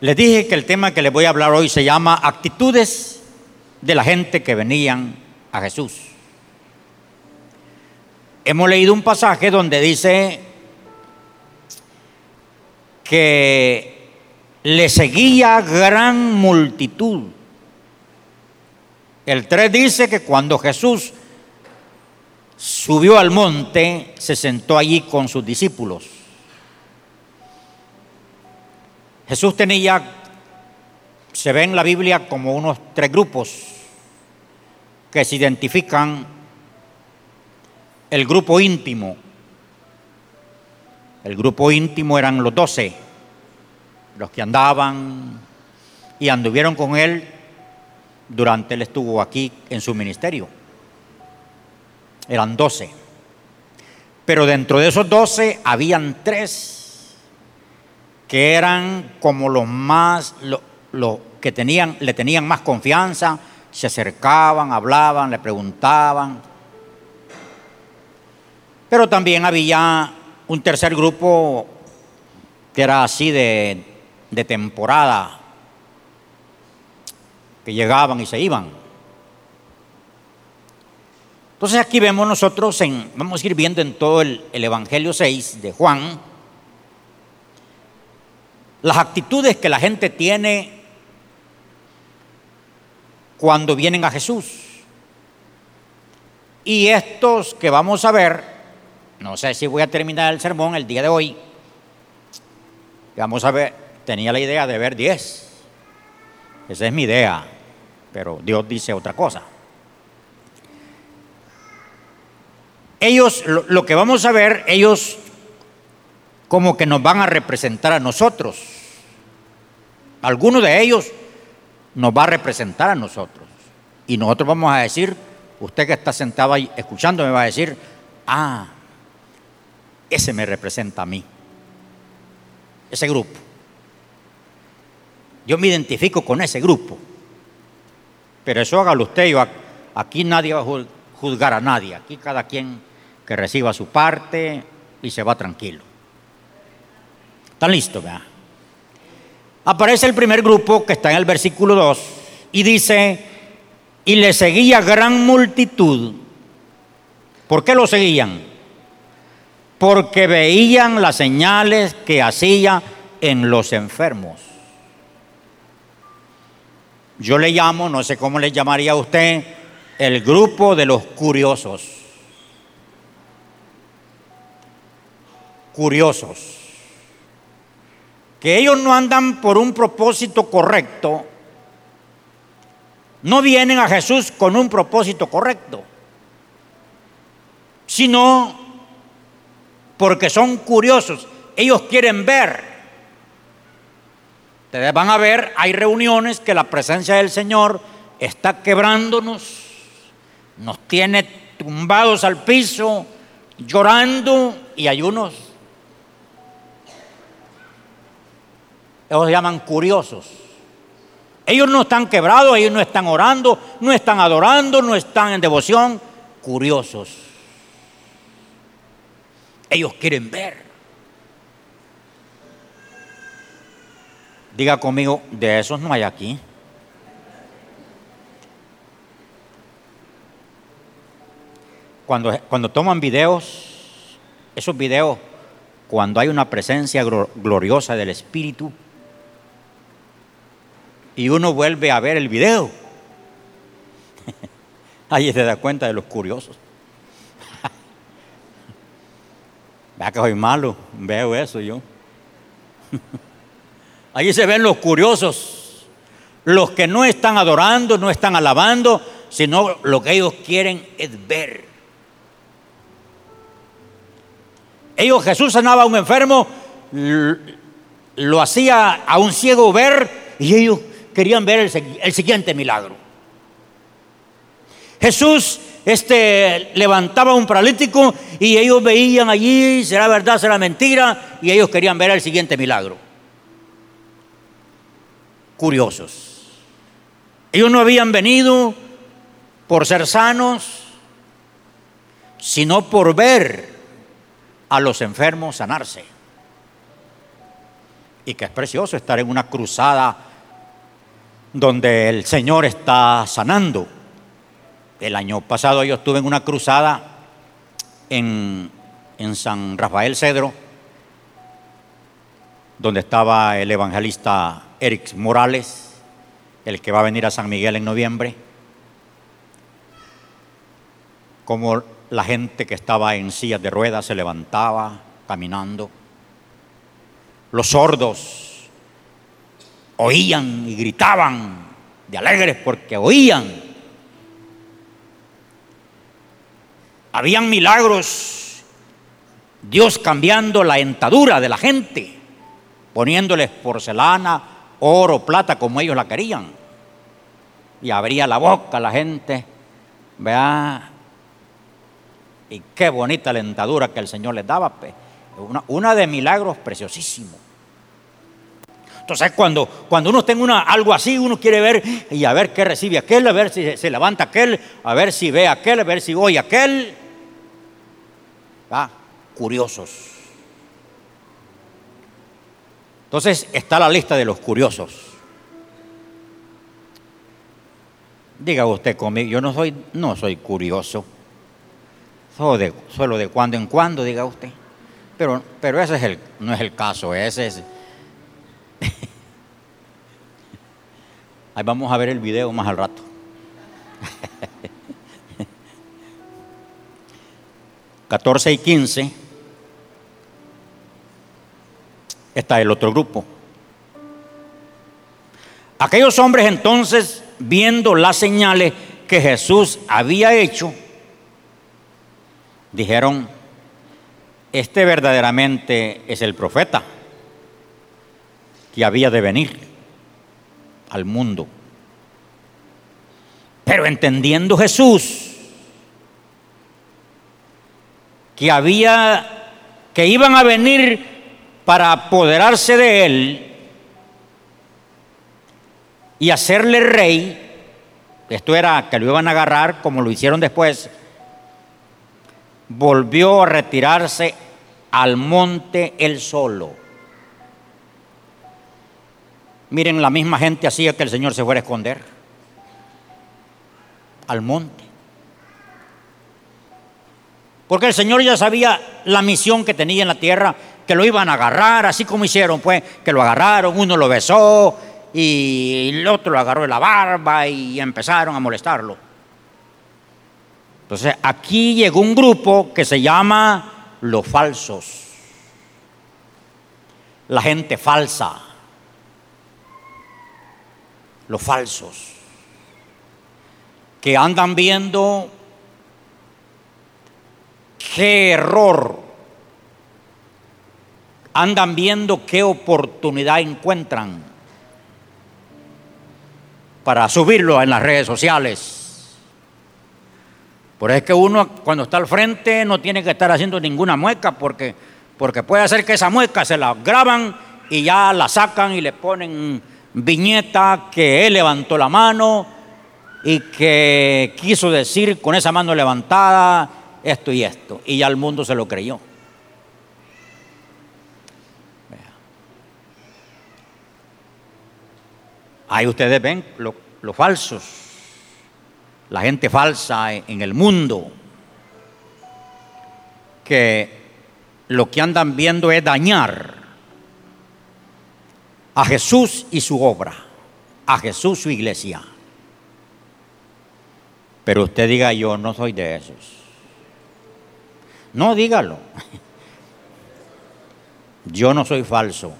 Les dije que el tema que les voy a hablar hoy se llama actitudes de la gente que venían a Jesús. Hemos leído un pasaje donde dice que le seguía gran multitud. El 3 dice que cuando Jesús subió al monte, se sentó allí con sus discípulos. Jesús tenía, se ve en la Biblia como unos tres grupos que se identifican. El grupo íntimo. El grupo íntimo eran los doce, los que andaban y anduvieron con él durante él estuvo aquí en su ministerio. Eran doce. Pero dentro de esos doce habían tres que eran como los más, los que tenían, le tenían más confianza, se acercaban, hablaban, le preguntaban. Pero también había un tercer grupo que era así de, de temporada, que llegaban y se iban. Entonces aquí vemos nosotros, en, vamos a ir viendo en todo el, el Evangelio 6 de Juan, las actitudes que la gente tiene cuando vienen a Jesús. Y estos que vamos a ver, no sé si voy a terminar el sermón el día de hoy, vamos a ver, tenía la idea de ver 10. Esa es mi idea, pero Dios dice otra cosa. Ellos, lo, lo que vamos a ver, ellos como que nos van a representar a nosotros. Alguno de ellos nos va a representar a nosotros. Y nosotros vamos a decir, usted que está sentado ahí escuchando me va a decir, ah, ese me representa a mí. Ese grupo. Yo me identifico con ese grupo. Pero eso hágalo usted. Yo, aquí nadie va a juzgar a nadie. Aquí cada quien que reciba su parte y se va tranquilo. ¿Están listos? ¿verdad? Aparece el primer grupo que está en el versículo 2 y dice, y le seguía gran multitud. ¿Por qué lo seguían? Porque veían las señales que hacía en los enfermos. Yo le llamo, no sé cómo le llamaría a usted, el grupo de los curiosos. Curiosos que ellos no andan por un propósito correcto, no vienen a Jesús con un propósito correcto, sino porque son curiosos, ellos quieren ver. Ustedes van a ver, hay reuniones que la presencia del Señor está quebrándonos, nos tiene tumbados al piso, llorando, y hay unos Ellos se llaman curiosos. Ellos no están quebrados, ellos no están orando, no están adorando, no están en devoción. Curiosos. Ellos quieren ver. Diga conmigo, de esos no hay aquí. Cuando, cuando toman videos, esos videos, cuando hay una presencia gloriosa del Espíritu, y uno vuelve a ver el video. Ahí se da cuenta de los curiosos. Vea que soy malo, veo eso yo. Ahí se ven los curiosos, los que no están adorando, no están alabando, sino lo que ellos quieren es ver. Ellos, Jesús sanaba a un enfermo, lo hacía a un ciego ver y ellos querían ver el, siguiente milagro. Jesús este, levantaba un paralítico y ellos veían allí, será verdad, será mentira, y ellos querían ver el siguiente milagro. Curiosos. Ellos no habían venido por ser sanos, sino por ver a los enfermos sanarse. y que es precioso estar en una cruzada donde el Señor está sanando. El año pasado yo estuve en una cruzada en, en San Rafael Cedro, donde estaba el evangelista Eric Morales, el que va a venir a San Miguel en noviembre, como la gente que estaba en sillas de ruedas se levantaba caminando, los sordos oían y gritaban de alegres porque oían. Habían milagros, Dios cambiando la entadura de la gente poniéndoles porcelana, oro, plata, como ellos la querían. Y abría la boca la gente, vea, y qué bonita lentadura que el Señor les daba. Una, una de milagros preciosísimos. Entonces, cuando, cuando uno tenga una, algo así, uno quiere ver y a ver qué recibe aquel, a ver si se levanta aquel, a ver si ve aquel, a ver si oye aquel. Curiosos. Entonces está la lista de los curiosos. Diga usted conmigo, yo no soy, no soy curioso. Solo de, solo de cuando en cuando, diga usted. Pero, pero ese es el, no es el caso, ese es... Ahí vamos a ver el video más al rato. Catorce y quince está el otro grupo. Aquellos hombres entonces, viendo las señales que Jesús había hecho, dijeron, este verdaderamente es el profeta que había de venir al mundo. Pero entendiendo Jesús que había que iban a venir para apoderarse de él y hacerle rey, esto era que lo iban a agarrar como lo hicieron después, volvió a retirarse al monte él solo. Miren, la misma gente hacía que el Señor se fuera a esconder al monte. Porque el Señor ya sabía la misión que tenía en la tierra que lo iban a agarrar, así como hicieron, pues, que lo agarraron, uno lo besó y el otro lo agarró de la barba y empezaron a molestarlo. Entonces, aquí llegó un grupo que se llama los falsos, la gente falsa, los falsos, que andan viendo qué error andan viendo qué oportunidad encuentran para subirlo en las redes sociales. Por eso es que uno cuando está al frente no tiene que estar haciendo ninguna mueca porque, porque puede hacer que esa mueca se la graban y ya la sacan y le ponen viñeta que él levantó la mano y que quiso decir con esa mano levantada esto y esto. Y ya el mundo se lo creyó. Ahí ustedes ven los falsos, la gente falsa en el mundo, que lo que andan viendo es dañar a Jesús y su obra, a Jesús su iglesia. Pero usted diga, yo no soy de esos. No, dígalo. Yo no soy falso.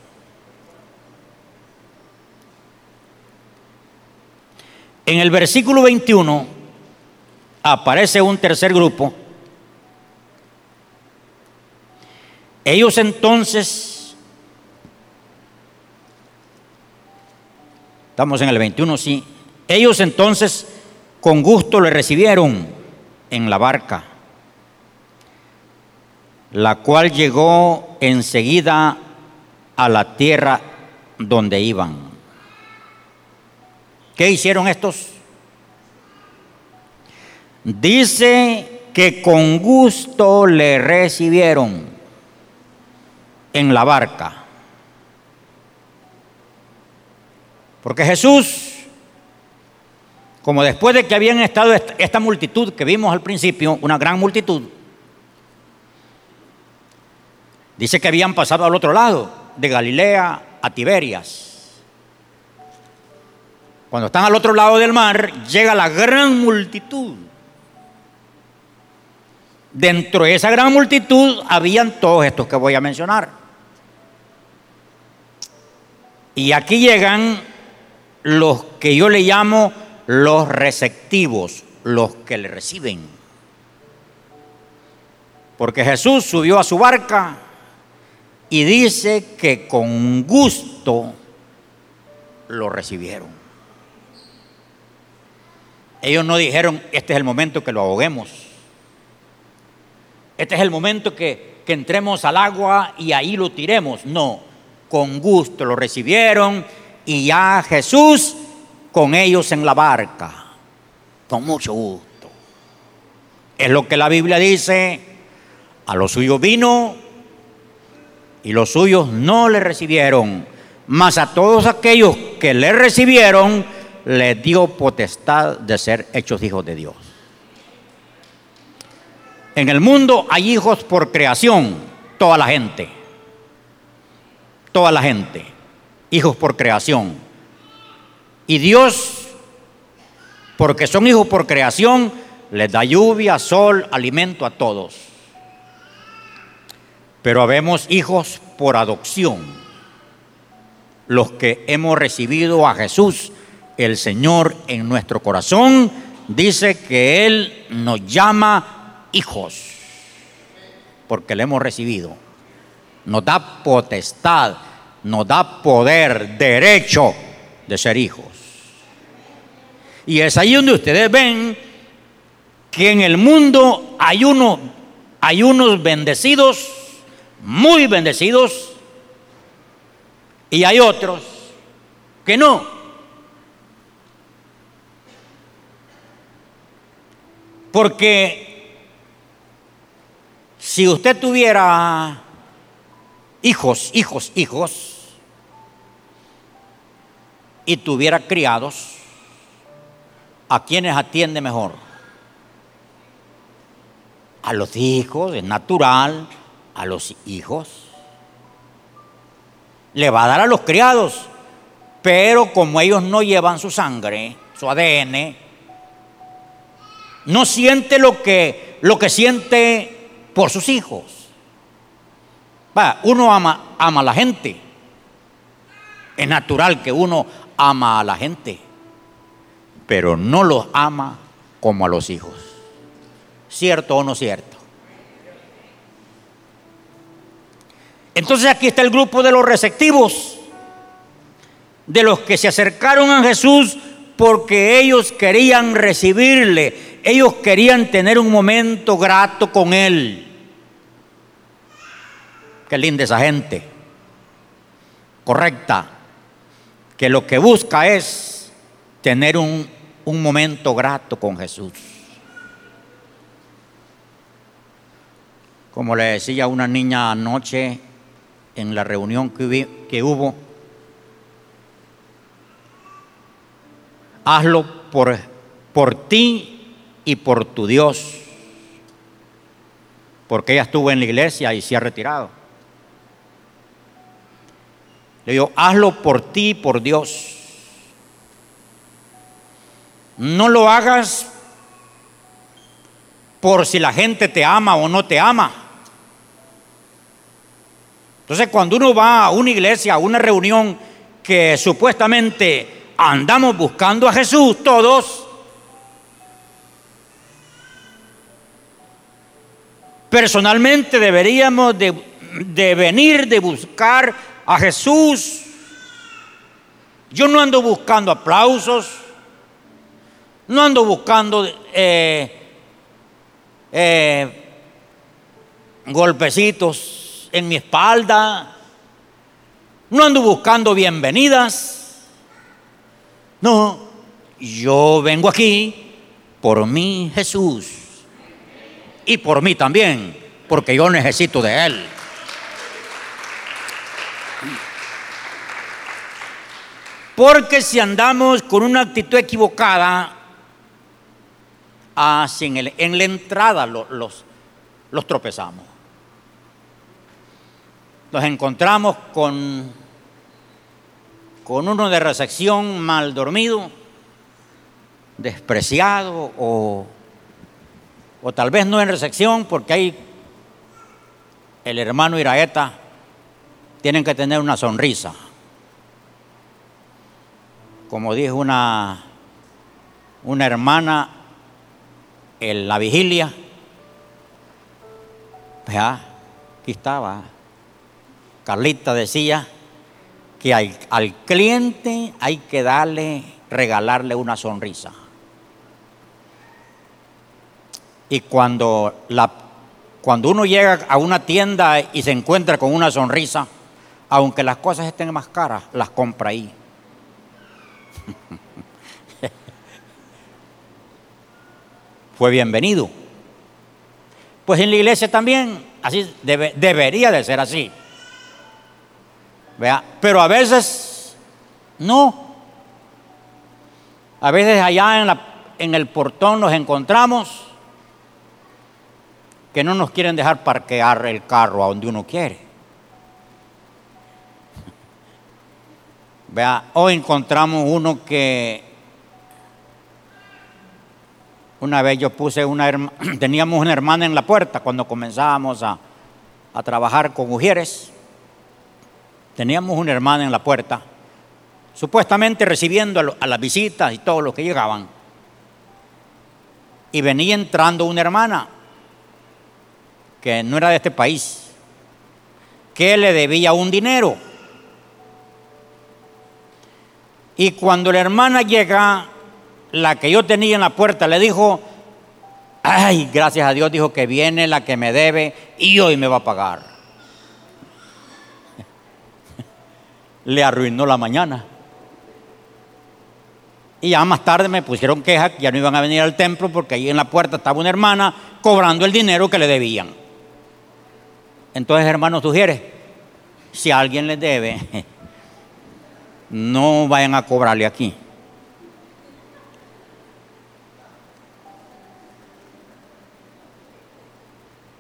En el versículo 21 aparece un tercer grupo. Ellos entonces, estamos en el 21, sí, ellos entonces con gusto le recibieron en la barca, la cual llegó enseguida a la tierra donde iban. ¿Qué hicieron estos? Dice que con gusto le recibieron en la barca. Porque Jesús, como después de que habían estado esta multitud que vimos al principio, una gran multitud, dice que habían pasado al otro lado, de Galilea a Tiberias. Cuando están al otro lado del mar, llega la gran multitud. Dentro de esa gran multitud habían todos estos que voy a mencionar. Y aquí llegan los que yo le llamo los receptivos, los que le reciben. Porque Jesús subió a su barca y dice que con gusto lo recibieron. Ellos no dijeron, este es el momento que lo ahoguemos. Este es el momento que, que entremos al agua y ahí lo tiremos. No, con gusto lo recibieron y ya Jesús con ellos en la barca, con mucho gusto. Es lo que la Biblia dice, a los suyos vino y los suyos no le recibieron, mas a todos aquellos que le recibieron, le dio potestad de ser hechos hijos de Dios. En el mundo hay hijos por creación, toda la gente. Toda la gente. Hijos por creación. Y Dios, porque son hijos por creación, les da lluvia, sol, alimento a todos. Pero habemos hijos por adopción. Los que hemos recibido a Jesús el Señor en nuestro corazón, dice que Él nos llama hijos, porque le hemos recibido. Nos da potestad, nos da poder, derecho de ser hijos. Y es ahí donde ustedes ven que en el mundo hay, uno, hay unos bendecidos, muy bendecidos, y hay otros que no. Porque si usted tuviera hijos, hijos, hijos, y tuviera criados, ¿a quiénes atiende mejor? A los hijos, es natural, a los hijos. Le va a dar a los criados, pero como ellos no llevan su sangre, su ADN, no siente lo que, lo que siente por sus hijos. Uno ama, ama a la gente. Es natural que uno ama a la gente, pero no los ama como a los hijos. ¿Cierto o no cierto? Entonces aquí está el grupo de los receptivos, de los que se acercaron a Jesús porque ellos querían recibirle, ellos querían tener un momento grato con Él. Qué linda esa gente. Correcta. Que lo que busca es tener un, un momento grato con Jesús. Como le decía una niña anoche en la reunión que, que hubo, hazlo por, por ti y por tu Dios. Porque ella estuvo en la iglesia y se ha retirado. Le digo, hazlo por ti por Dios. No lo hagas por si la gente te ama o no te ama. Entonces, cuando uno va a una iglesia, a una reunión que supuestamente andamos buscando a Jesús todos, Personalmente deberíamos de, venir, de buscar a Jesús. Yo no ando buscando aplausos, no ando buscando eh, eh, golpecitos en mi espalda, no ando buscando bienvenidas. No, yo vengo aquí por mí Jesús y por mí también, porque yo necesito de Él. Porque si andamos con una actitud equivocada, así en, la entrada los, los, los tropezamos. Nos encontramos con, con uno de recepción mal dormido, despreciado o, o tal vez no en recepción porque hay el hermano Iraeta tienen que tener una sonrisa como dijo una, una hermana en la vigilia, ya, aquí estaba, Carlita decía que al, al cliente hay que darle, regalarle una sonrisa. Y cuando, la, cuando uno llega a una tienda y se encuentra con una sonrisa, aunque las cosas estén más caras, las compra ahí. Fue bienvenido. Pues en la iglesia también, así debería de ser así. ¿Vea? Pero a veces no. A veces allá en, la, en el portón nos encontramos que no nos quieren dejar parquear el carro a donde uno quiere. Vea, hoy encontramos uno que una vez yo puse una teníamos una hermana en la puerta cuando comenzábamos a, a trabajar con mujeres. Teníamos una hermana en la puerta, supuestamente recibiendo a, a las visitas y todos los que llegaban. Y venía entrando una hermana que no era de este país, que le debía un dinero. Y cuando la hermana llega, la que yo tenía en la puerta le dijo, ay, gracias a Dios, dijo que viene la que me debe y hoy me va a pagar. le arruinó la mañana. Y ya más tarde me pusieron queja que ya no iban a venir al templo porque ahí en la puerta estaba una hermana cobrando el dinero que le debían. Entonces, hermano, sugiere, si alguien le debe, no vayan a cobrarle aquí.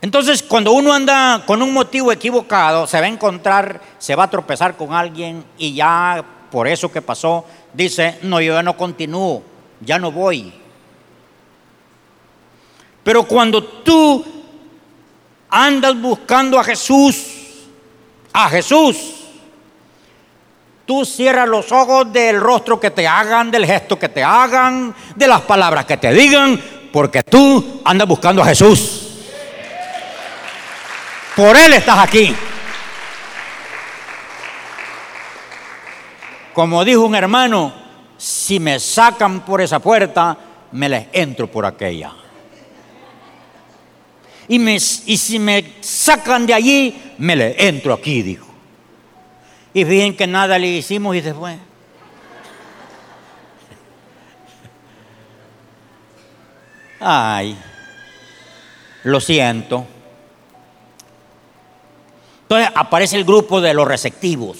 Entonces, cuando uno anda con un motivo equivocado, se va a encontrar, se va a tropezar con alguien y ya por eso que pasó, dice, no, yo ya no continúo, ya no voy. Pero cuando tú andas buscando a Jesús, a Jesús, Tú cierras los ojos del rostro que te hagan, del gesto que te hagan, de las palabras que te digan, porque tú andas buscando a Jesús. Por Él estás aquí. Como dijo un hermano, si me sacan por esa puerta, me les entro por aquella. Y, me, y si me sacan de allí, me les entro aquí, dijo. Y fíjense que nada le hicimos y fue. Ay, lo siento. Entonces aparece el grupo de los receptivos,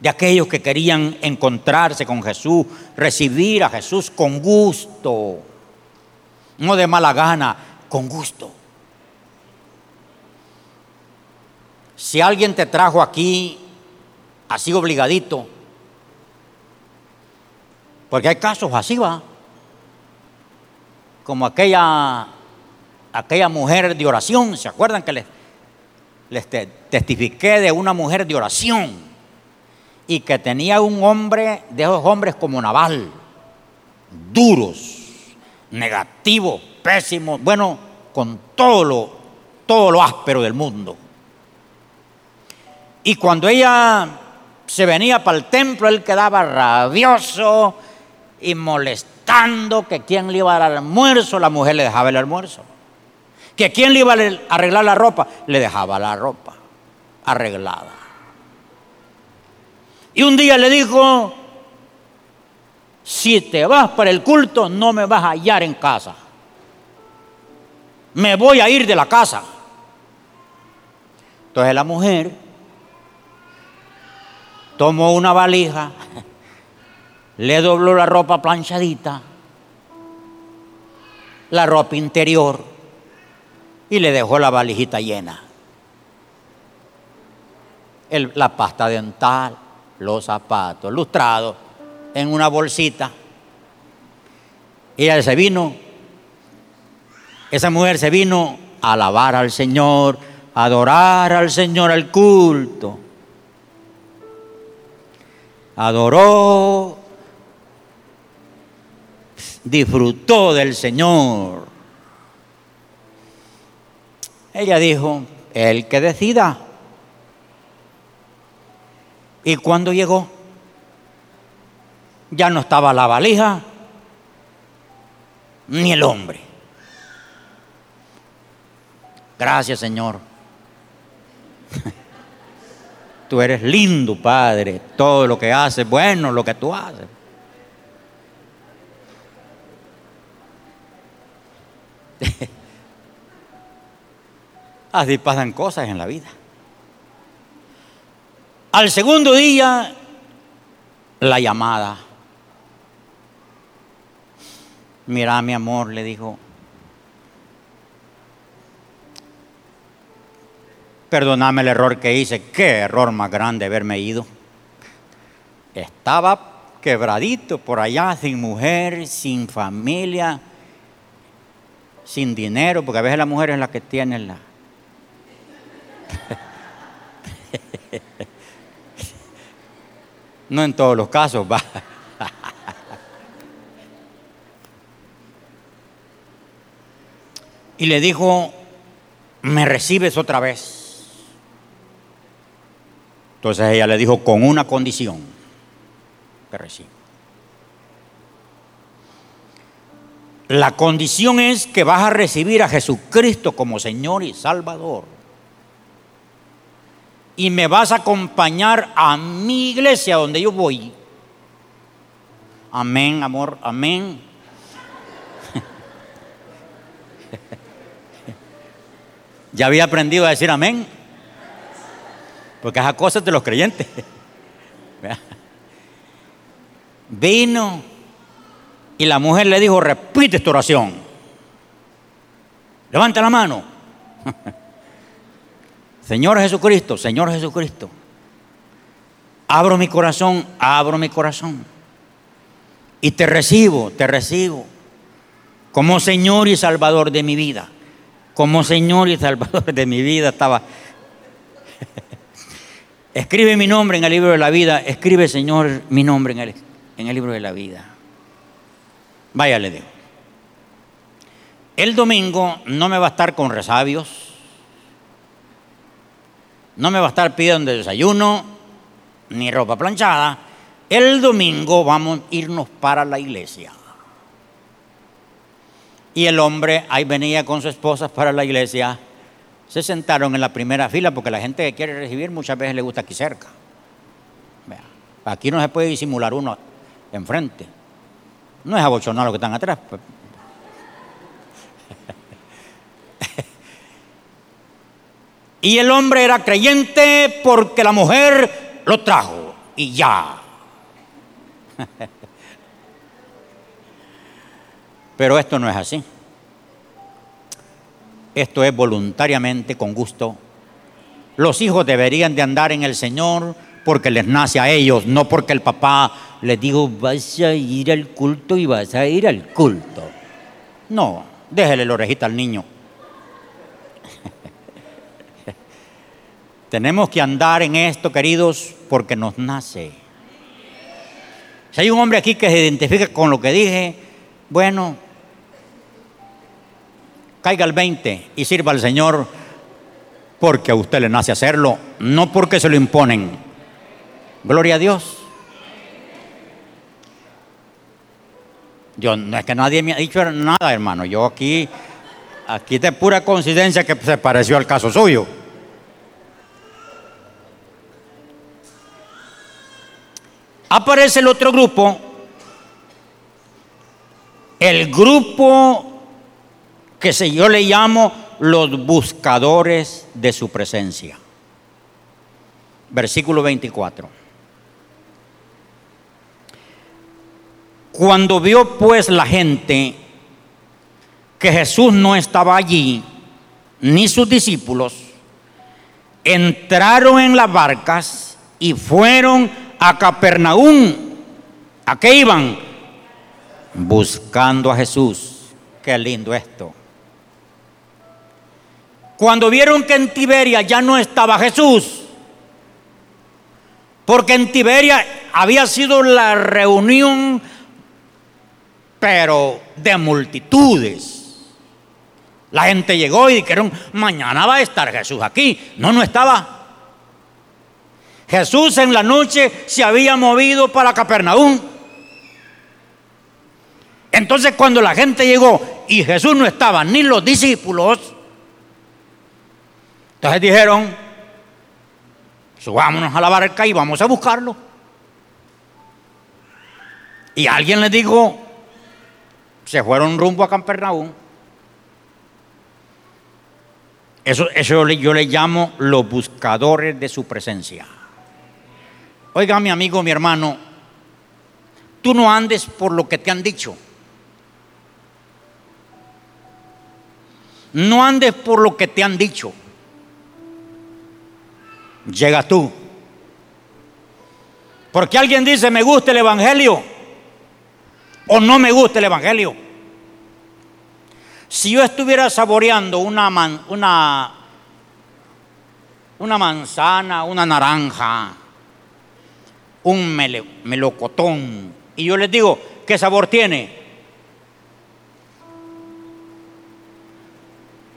de aquellos que querían encontrarse con Jesús, recibir a Jesús con gusto, no de mala gana, con gusto. Si alguien te trajo aquí así obligadito, porque hay casos así, va, como aquella, aquella mujer de oración, ¿se acuerdan que les, testifiqué de una mujer de oración y que tenía un hombre, de esos hombres como Naval, duros, negativos, pésimos, bueno, con todo lo, todo lo áspero del mundo. Y cuando ella se venía para el templo, él quedaba rabioso y molestando que quien le iba a dar almuerzo, la mujer le dejaba el almuerzo. Que quien le iba a arreglar la ropa, le dejaba la ropa arreglada. Y un día le dijo, si te vas para el culto, no me vas a hallar en casa. Me voy a ir de la casa. Entonces la mujer tomó una valija le dobló la ropa planchadita, la ropa interior y le dejó la valijita llena. la pasta dental, los zapatos lustrados en una bolsita. Y ella se vino, esa mujer se vino a alabar al Señor, a adorar al Señor al culto. Adoró, disfrutó del Señor. Ella dijo, el que decida. Y cuando llegó, ya no estaba la valija ni el hombre. Gracias Señor. Tú eres lindo, Padre. Todo lo que haces, bueno, lo que tú haces. Así pasan cosas en la vida. Al segundo día, la llamada. Mira, mi amor, le dijo, perdóname el error que hice, qué error más grande haberme ido. Estaba quebradito por allá, sin mujer, sin familia, sin dinero, porque a veces la mujer es la que tiene la... no en todos los casos, va. y le dijo, me recibes otra vez. Entonces ella le dijo, con una condición, que recibo. La condición es que vas a recibir a Jesucristo como Señor y Salvador. Y me vas a acompañar a mi iglesia donde yo voy. Amén, amor, amén. ya había aprendido a decir amén. Porque esas cosas de los creyentes. Vino y la mujer le dijo, repite esta oración. Levanta la mano. Señor Jesucristo, Señor Jesucristo. Abro mi corazón, abro mi corazón. Y te recibo, te recibo. Como Señor y Salvador de mi vida. Como Señor y Salvador de mi vida estaba. Escribe mi nombre en el libro de la vida. Escribe, Señor, mi nombre en el, en el libro de la vida. Vaya, le digo. El domingo no me va a estar con resabios, no me va a estar pidiendo desayuno, ni ropa planchada. El domingo vamos a irnos para la iglesia. Y el hombre ahí venía con su esposa para la iglesia. Se sentaron en la primera fila porque la gente que quiere recibir muchas veces le gusta aquí cerca. Aquí no se puede disimular uno enfrente. No es abochonado lo que están atrás. Pues. y el hombre era creyente porque la mujer lo trajo y ya. Pero esto no es así. Esto es voluntariamente, con gusto. Los hijos deberían de andar en el Señor porque les nace a ellos, no porque el papá les digo, vas a ir al culto y vas a ir al culto. No, déjele la orejita al niño. Tenemos que andar en esto, queridos, porque nos nace. Si hay un hombre aquí que se identifica con lo que dije, bueno, caiga al 20 y sirva al Señor porque a usted le nace hacerlo, no porque se lo imponen. Gloria a Dios. Yo, no es que nadie me ha dicho nada, hermano. Yo aquí, aquí de pura coincidencia que se pareció al caso suyo. Aparece el otro grupo, el grupo que yo le llamo los buscadores de su presencia. Versículo 24. Cuando vio pues la gente que Jesús no estaba allí, ni sus discípulos, entraron en las barcas y fueron a Capernaum. ¿A qué iban? Buscando a Jesús. Qué lindo esto. Cuando vieron que en Tiberia ya no estaba Jesús, porque en Tiberia había sido la reunión, pero de multitudes. La gente llegó y dijeron, mañana va a estar Jesús aquí. No, no estaba. Jesús en la noche se había movido para Capernaum. Entonces cuando la gente llegó y Jesús no estaba, ni los discípulos, entonces dijeron, subámonos a la barca y vamos a buscarlo. Y alguien les dijo, se fueron rumbo a Capernaum. Eso, eso yo le llamo los buscadores de su presencia. Oiga, mi amigo, mi hermano, tú no andes por lo que te han dicho. No andes por lo que te han dicho. Llega tú. Porque alguien dice, me gusta el Evangelio o no me gusta el Evangelio. Si yo estuviera saboreando una, una, una manzana, una naranja, un melocotón, y yo les digo, ¿qué sabor tiene?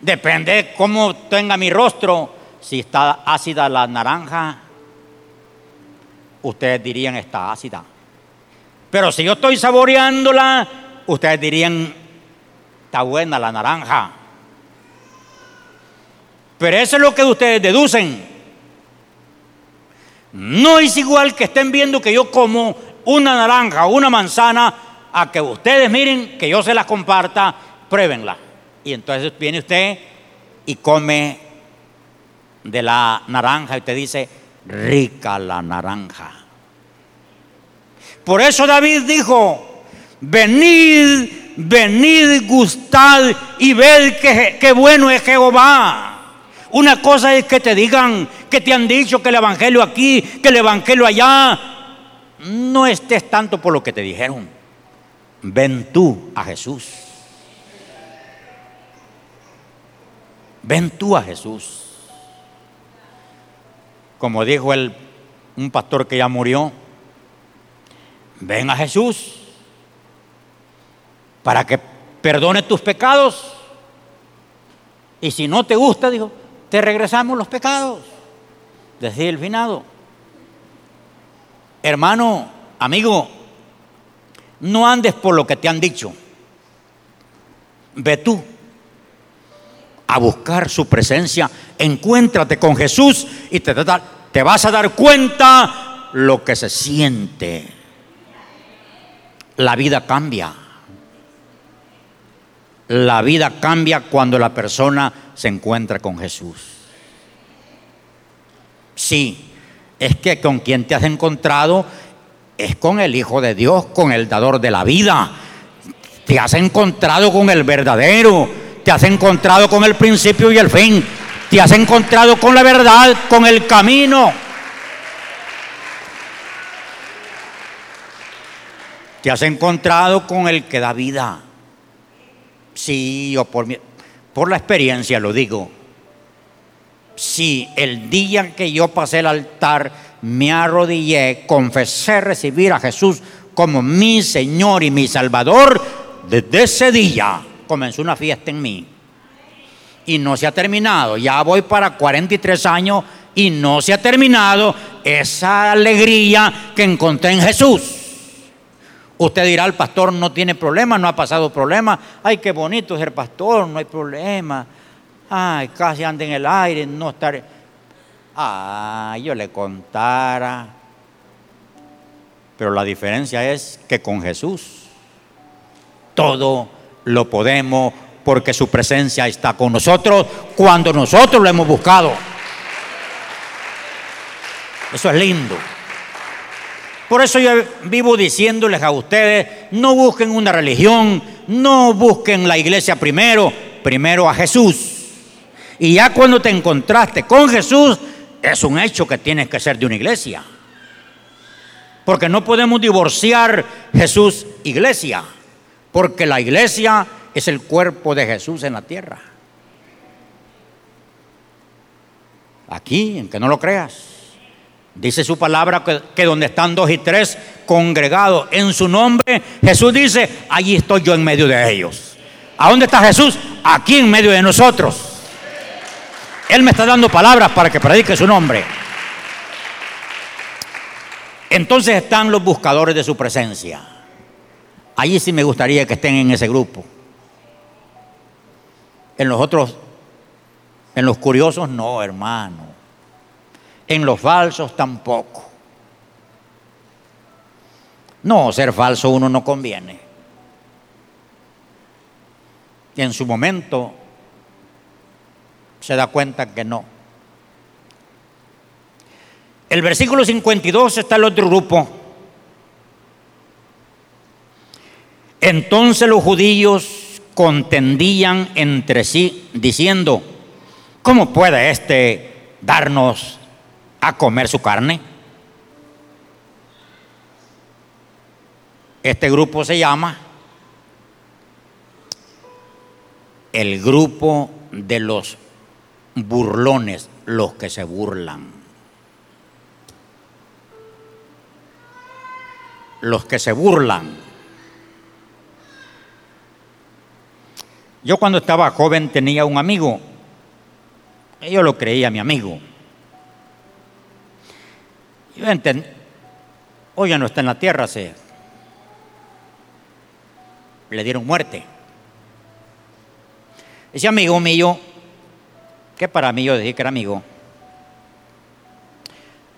Depende cómo tenga mi rostro. Si está ácida la naranja, ustedes dirían está ácida. Pero si yo estoy saboreándola, ustedes dirían está buena la naranja. Pero eso es lo que ustedes deducen. No es igual que estén viendo que yo como una naranja o una manzana a que ustedes miren que yo se las comparta, pruébenla. Y entonces viene usted y come de la naranja y usted dice, rica la naranja. Por eso David dijo, venid venid, gustad y ved que, bueno es Jehová. Una cosa es que te digan, que te han dicho que el Evangelio aquí, que el Evangelio allá. No estés tanto por lo que te dijeron. Ven tú a Jesús. Ven tú a Jesús. Como dijo el, un pastor que ya murió, ven a Jesús para que perdone tus pecados. Y si no te gusta, dijo, te regresamos los pecados. Decía el finado. Hermano, amigo, no andes por lo que te han dicho. Ve tú a buscar su presencia. Encuéntrate con Jesús y te, te vas a dar cuenta lo que se siente. La vida cambia. La vida cambia cuando la persona se encuentra con Jesús. Sí, es que con quien te has encontrado es con el Hijo de Dios, con el dador de la vida. Te has encontrado con el verdadero, te has encontrado con el principio y el fin, te has encontrado con la verdad, con el camino. Te has encontrado con el que da vida. Sí, yo por, por la experiencia lo digo. Si el día que yo pasé el altar me arrodillé, confesé recibir a Jesús como mi Señor y mi Salvador, desde ese día comenzó una fiesta en mí. Y no se ha terminado. Ya voy para 43 años y no se ha terminado esa alegría que encontré en Jesús. Usted dirá, el pastor no tiene problema, no ha pasado problema. Ay, qué bonito ser pastor, no hay problema. Ay, casi anda en el aire, no estar. Ay, yo le contara. Pero la diferencia es que con Jesús todo lo podemos porque su presencia está con nosotros cuando nosotros lo hemos buscado. Eso es lindo. Por eso yo vivo diciéndoles a ustedes, no busquen una religión, no busquen la iglesia primero, primero a Jesús. Y ya cuando te encontraste con Jesús, es un hecho que tienes que ser de una iglesia. Porque no podemos divorciar Jesús iglesia, porque la iglesia es el cuerpo de Jesús en la tierra. Aquí, en que no lo creas. Dice su palabra que, donde están dos y tres congregados en su nombre, Jesús dice, allí estoy yo en medio de ellos. ¿A dónde está Jesús? Aquí en medio de nosotros. Él me está dando palabras para que predique su nombre. Entonces están los buscadores de su presencia. Allí sí me gustaría que estén en ese grupo. En los otros, en los curiosos no, hermano. En los falsos tampoco. No, ser falso uno no conviene. Y en su momento se da cuenta que no. El versículo 52 está el otro grupo. Entonces los judíos contendían entre sí diciendo, ¿cómo puede éste darnos a comer su carne? Este grupo se llama el grupo de los burlones, los que se burlan. Los que se burlan. Yo cuando estaba joven tenía un amigo, yo lo creía mi amigo. Yo entendí, hoy ya no está en la tierra, se le dieron muerte. Ese amigo mío que para mí yo dije que era amigo,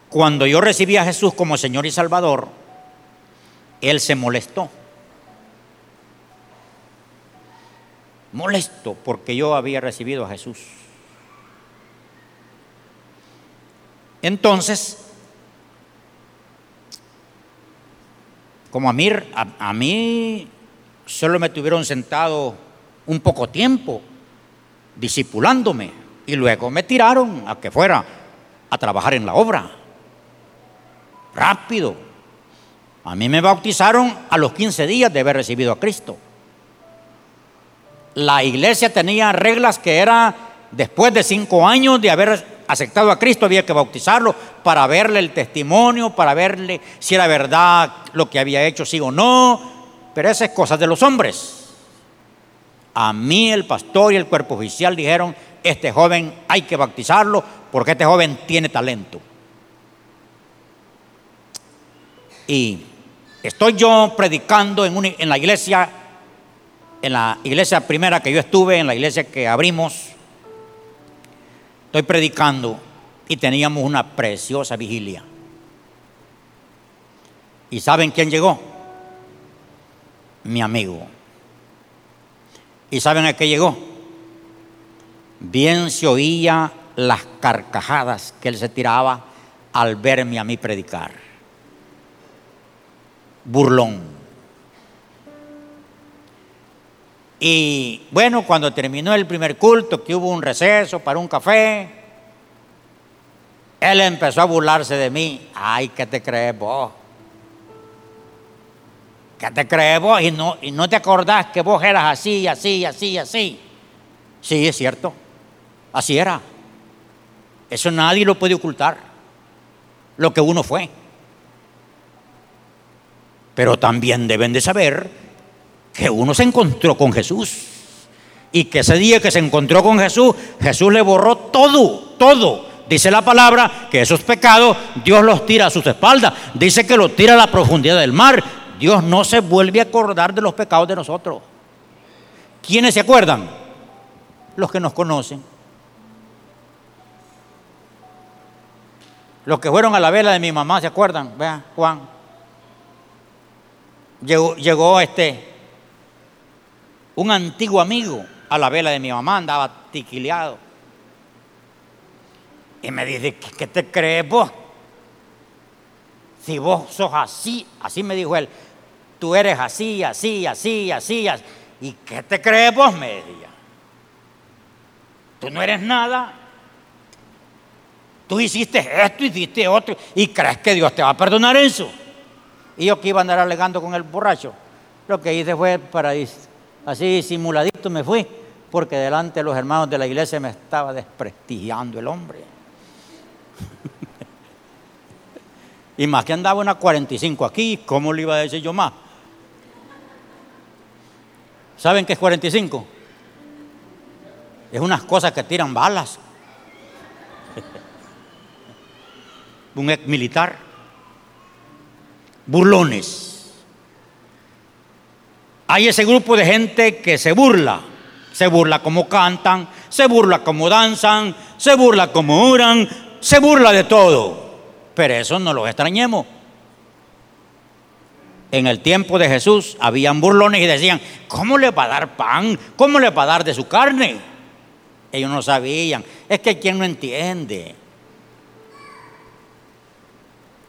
cuando yo recibí a Jesús como Señor y Salvador, Él se molestó. Molesto porque yo había recibido a Jesús. Entonces, como a mí, a, mí solo me tuvieron sentado un poco tiempo, disipulándome y luego me tiraron a que fuera a trabajar en la obra. Rápido. A mí me bautizaron a los 15 días de haber recibido a Cristo. La iglesia tenía reglas que era después de cinco años de haber aceptado a Cristo había que bautizarlo para verle el testimonio, para verle si era verdad lo que había hecho, sí o no. Pero esas cosas de los hombres. A mí el pastor y el cuerpo oficial dijeron, este joven hay que bautizarlo porque este joven tiene talento. Y estoy yo predicando en, en la iglesia, en la iglesia primera que yo estuve, en la iglesia que abrimos, estoy predicando y teníamos una preciosa vigilia. ¿Y saben quién llegó? Mi amigo. ¿Y saben a qué llegó? bien se oía las carcajadas que él se tiraba al verme a mí predicar. Burlón. Y bueno, cuando terminó el primer culto, que hubo un receso para un café, él empezó a burlarse de mí. Ay, ¿qué te crees vos? ¿Qué te crees vos? Y no, y no te acordás que vos eras así, así, así, así. Sí, es cierto. Así era. Eso nadie lo puede ocultar. Lo que uno fue. Pero también deben de saber que uno se encontró con Jesús. Y que ese día que se encontró con Jesús, Jesús le borró todo, todo. Dice la palabra que esos pecados Dios los tira a sus espaldas. Dice que los tira a la profundidad del mar. Dios no se vuelve a acordar de los pecados de nosotros. ¿Quiénes se acuerdan? Los que nos conocen. Los que fueron a la vela de mi mamá, ¿se acuerdan? Vean, Juan. Llegó, llegó este, un antiguo amigo a la vela de mi mamá, andaba tiquileado. Y me dice, ¿qué te crees vos? si vos sos así, así me dijo él, tú eres así, así, así, así, así. ¿Y qué te crees vos? Me decía. Tú no eres nada. Tú hiciste esto, hiciste otro, y crees que Dios te va a perdonar eso. Y yo que iba a andar alegando con el borracho, lo que hice fue para así simuladito me fui, porque delante de los hermanos de la iglesia me estaba desprestigiando el hombre. y más que andaba una 45 aquí, ¿cómo le iba a decir yo más? ¿Saben qué es 45? Es unas cosas que tiran balas. Un ex militar. Burlones. Hay ese grupo de gente que se burla. Se burla como cantan, se burla como danzan, se burla como oran, se burla de todo. Pero eso no lo extrañemos en el tiempo de Jesús habían burlones y decían, ¿cómo le va a dar pan? ¿Cómo le va a dar de su carne? Ellos no sabían. Es que quien no entiende.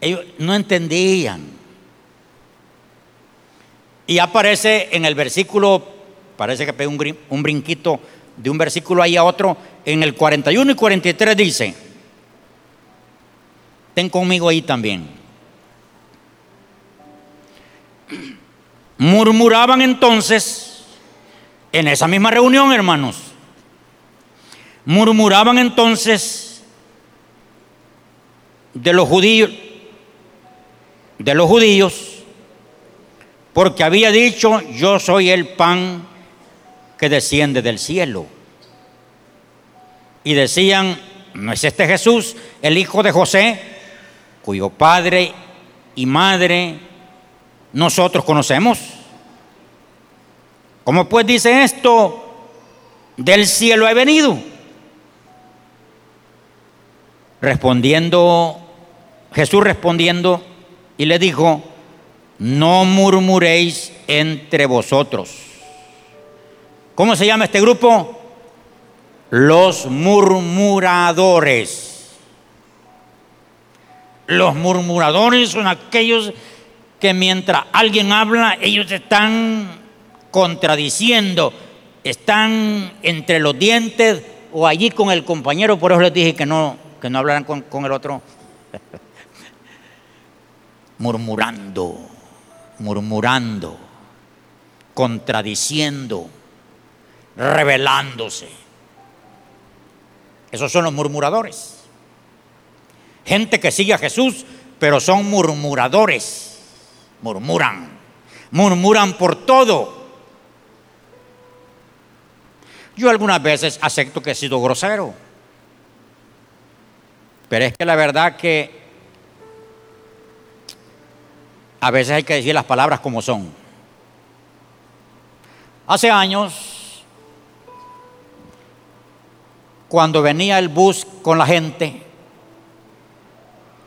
Ellos no entendían. Y aparece en el versículo, parece que pega un, un brinquito de un versículo ahí a otro, en el 41 y 43 dice, ten conmigo ahí también. Murmuraban entonces, en esa misma reunión, hermanos, murmuraban entonces de los judíos, de los judíos, porque había dicho, yo soy el pan que desciende del cielo. Y decían, ¿no es este Jesús, el hijo de José, cuyo padre y madre nosotros conocemos. ¿Cómo pues dice esto? Del cielo he venido. Respondiendo, Jesús respondiendo y le dijo, no murmuréis entre vosotros. ¿Cómo se llama este grupo? Los murmuradores. Los murmuradores son aquellos que mientras alguien habla, ellos están contradiciendo, están entre los dientes o allí con el compañero, por eso les dije que no, que no hablaran con, con el otro, murmurando, murmurando, contradiciendo, rebelándose. Esos son los murmuradores. Gente que sigue a Jesús, pero son murmuradores murmuran, murmuran por todo. Yo algunas veces acepto que he sido grosero, pero es que la verdad que a veces hay que decir las palabras como son. Hace años, cuando venía el bus con la gente,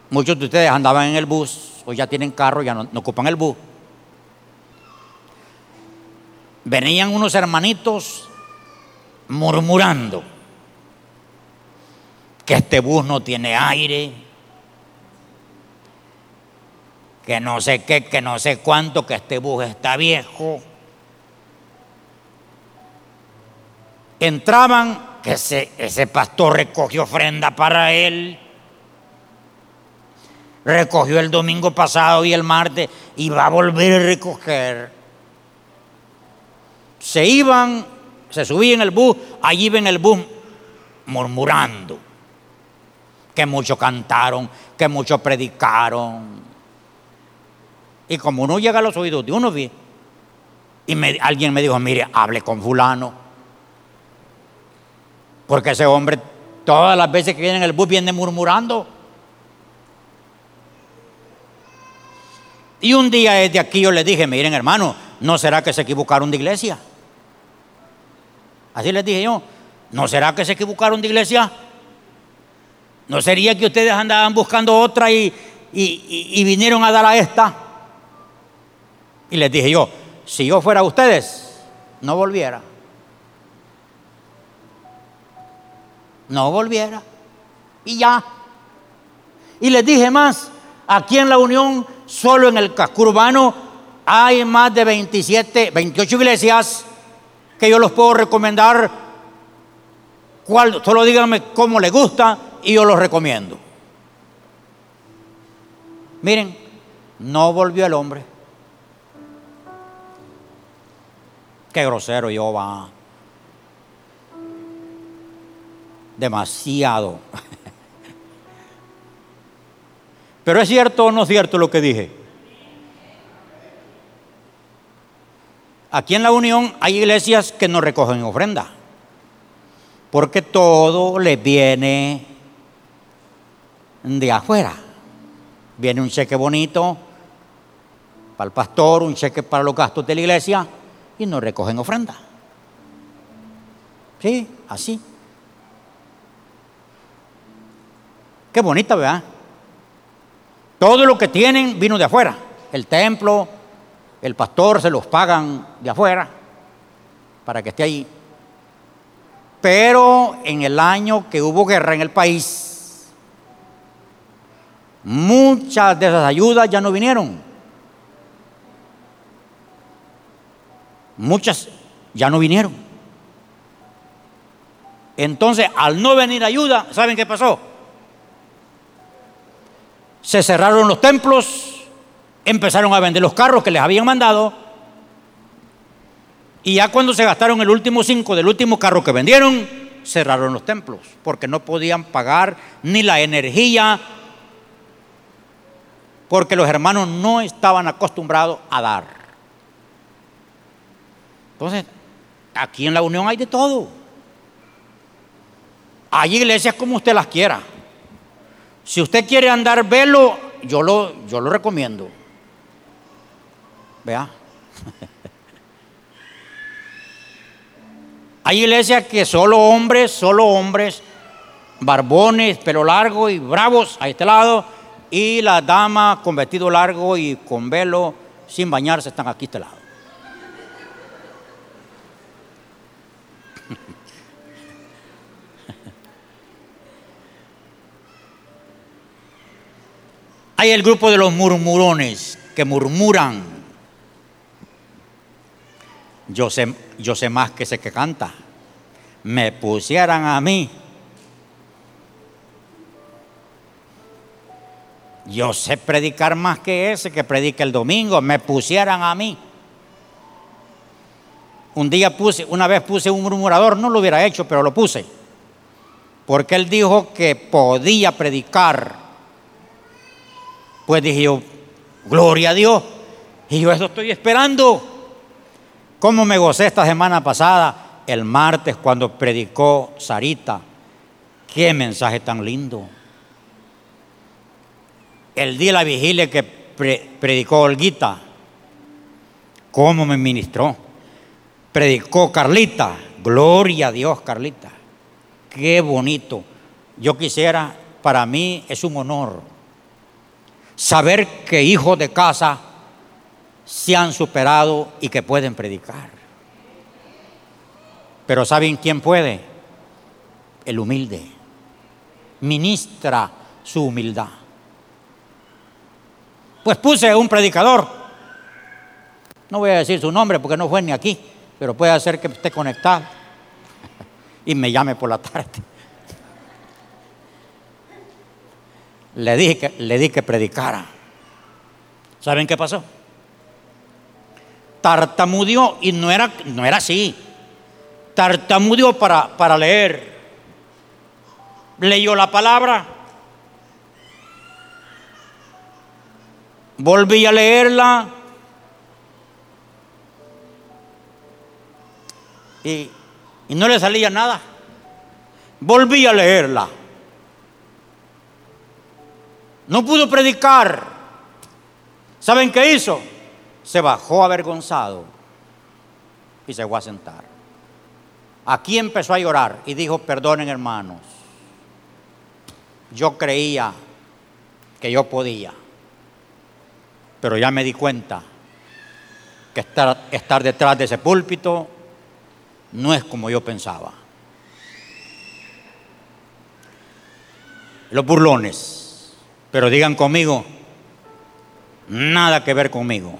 muchos de ustedes andaban en el bus, pues ya tienen carro, ya no, ocupan el bus. Venían unos hermanitos murmurando que este bus no tiene aire, que no sé qué, que no sé cuánto, que este bus está viejo. Entraban, que ese, ese pastor recogió ofrenda para él recogió el domingo pasado y el martes y va a volver a recoger. Se iban, se subían el bus, allí ven el bus murmurando, que mucho cantaron, que mucho predicaron. Y como uno llega a los oídos de uno, y alguien me dijo, mire, hable con fulano. Porque ese hombre todas las veces que viene en el bus viene murmurando. Y un día desde aquí yo le dije, miren hermano, ¿no será que se equivocaron de iglesia? Así les dije yo, ¿no será que se equivocaron de iglesia? ¿No sería que ustedes andaban buscando otra y, y, vinieron a dar a esta? Y les dije yo, si yo fuera ustedes, no volviera. No volviera. Y ya. Y les dije más, Aquí en la Unión, solo en el casco urbano, hay más de 27, 28 iglesias que yo los puedo recomendar. Solo díganme cómo les gusta y yo los recomiendo. Miren, no volvió el hombre. Grosero yo va. Demasiado. Pero es cierto o no es cierto lo que dije. Aquí en la Unión hay iglesias que no recogen ofrenda. Porque todo les viene de afuera. Viene un cheque bonito para el pastor, un cheque para los gastos de la iglesia y no recogen ofrenda. Sí, así. Qué bonita, ¿verdad? Todo lo que tienen vino de afuera. El templo, el pastor se los pagan de afuera para que esté ahí. Pero en el año que hubo guerra en el país, muchas de esas ayudas ya no vinieron. Muchas ya no vinieron. Entonces, al no venir ayuda, ¿saben qué pasó? Se cerraron los templos, empezaron a vender los carros que les habían mandado. Y ya cuando se gastaron el último cinco del último carro que vendieron, cerraron los templos, porque no podían pagar ni la energía, porque los hermanos no estaban acostumbrados a dar. Entonces, aquí en la unión hay de todo. Hay iglesias como usted las quiera. Si usted quiere andar velo, yo lo, yo lo recomiendo. Vea. Hay iglesias que solo hombres, solo hombres, barbones, pelo largo y bravos a este lado, y las damas con vestido largo y con velo, sin bañarse, están aquí a este lado. Hay el grupo de los murmurones que murmuran. Yo sé, yo sé más que ese que canta. Me pusieran a mí. Yo sé predicar más que ese que predica el domingo. Me pusieran a mí. Un día puse, una vez puse un murmurador, no lo hubiera hecho, pero lo puse. Porque él dijo que podía predicar pues dije yo, gloria a Dios. Y yo eso estoy esperando. ¿Cómo me gocé esta semana pasada, el martes, cuando predicó Sarita? Qué mensaje tan lindo. El día de la vigilia que predicó Olguita, cómo me ministró. Predicó Carlita, gloria a Dios, Carlita. Qué bonito. Yo quisiera, para mí es un honor saber que hijos de casa se han superado y que pueden predicar. Pero ¿saben quién puede? El humilde. Ministra su humildad. Pues puse un predicador. No voy a decir su nombre porque no fue ni aquí, pero puede hacer que esté conectado y me llame por la tarde. Le dije que, le di que predicara. ¿Saben qué pasó? Tartamudeó y no era, no era así. Tartamudeó para, para leer. Leyó la palabra. Volví a leerla. Y, y no le salía nada. Volví a leerla. No pudo predicar. ¿Saben qué hizo? Se bajó avergonzado y se fue a sentar. Aquí empezó a llorar y dijo, perdonen hermanos, yo creía que yo podía, pero ya me di cuenta que estar, estar detrás de ese púlpito no es como yo pensaba. Los burlones pero digan conmigo, nada que ver conmigo.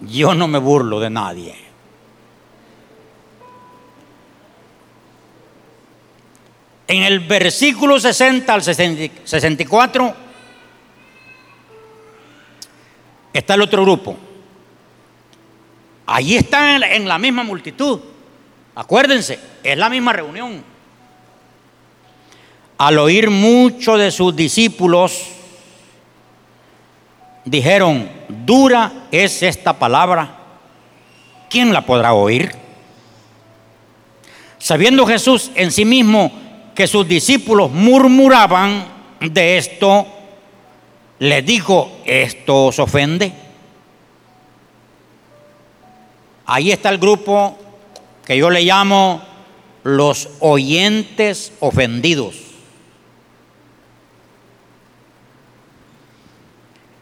Yo no me burlo de nadie. En el versículo 60 al 64 está el otro grupo. Allí están en la misma multitud. Acuérdense, es la misma reunión. Al oír mucho de sus discípulos, dijeron, dura es esta palabra, ¿quién la podrá oír? Sabiendo Jesús en sí mismo que sus discípulos murmuraban de esto, le dijo, ¿esto os ofende? Ahí está el grupo que yo le llamo los oyentes ofendidos.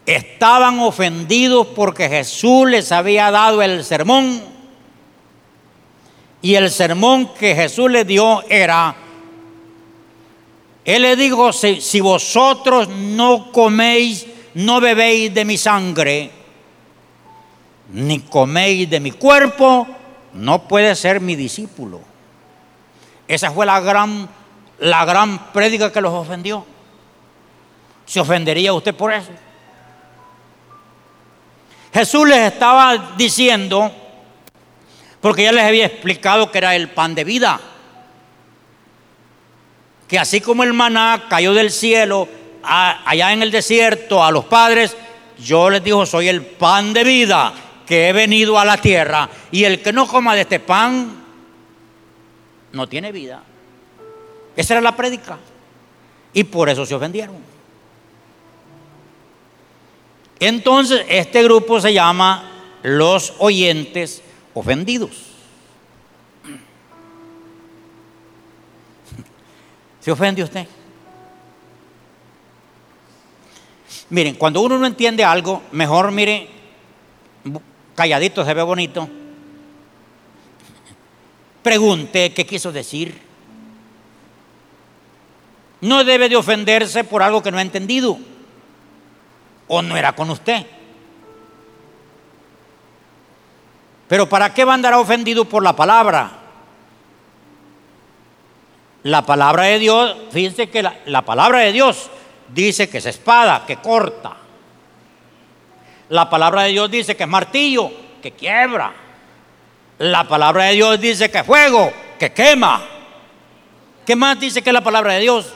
Estaban ofendidos porque Jesús les había dado el sermón y el sermón que Jesús les dio era, Él le dijo, si, si vosotros no coméis, no bebéis de mi sangre, ni coméis de mi cuerpo, no puede ser mi discípulo. Esa fue la gran, la gran prédica que los ofendió. ¿Se ofendería usted por eso? Jesús les estaba diciendo, porque ya les había explicado que era el pan de vida, que así como el maná cayó del cielo allá en el desierto a los padres, yo les digo, soy el pan de vida que he venido a la tierra y el que no coma de este pan no tiene vida. Esa era la prédica. Y por eso se ofendieron. Entonces, este grupo se llama los oyentes ofendidos. ¿Se ofende usted? Miren, cuando uno no entiende algo, mejor mire calladito se ve bonito. Pregunte qué quiso decir. No debe de ofenderse por algo que no ha entendido o no era con usted. Pero ¿para qué va a andar ofendido por la palabra? La palabra de Dios, fíjense que la, la palabra de Dios dice que es espada, que corta. La palabra de Dios dice que es martillo, que quiebra. La palabra de Dios dice que es fuego, que quema. ¿Qué más dice que la palabra de Dios?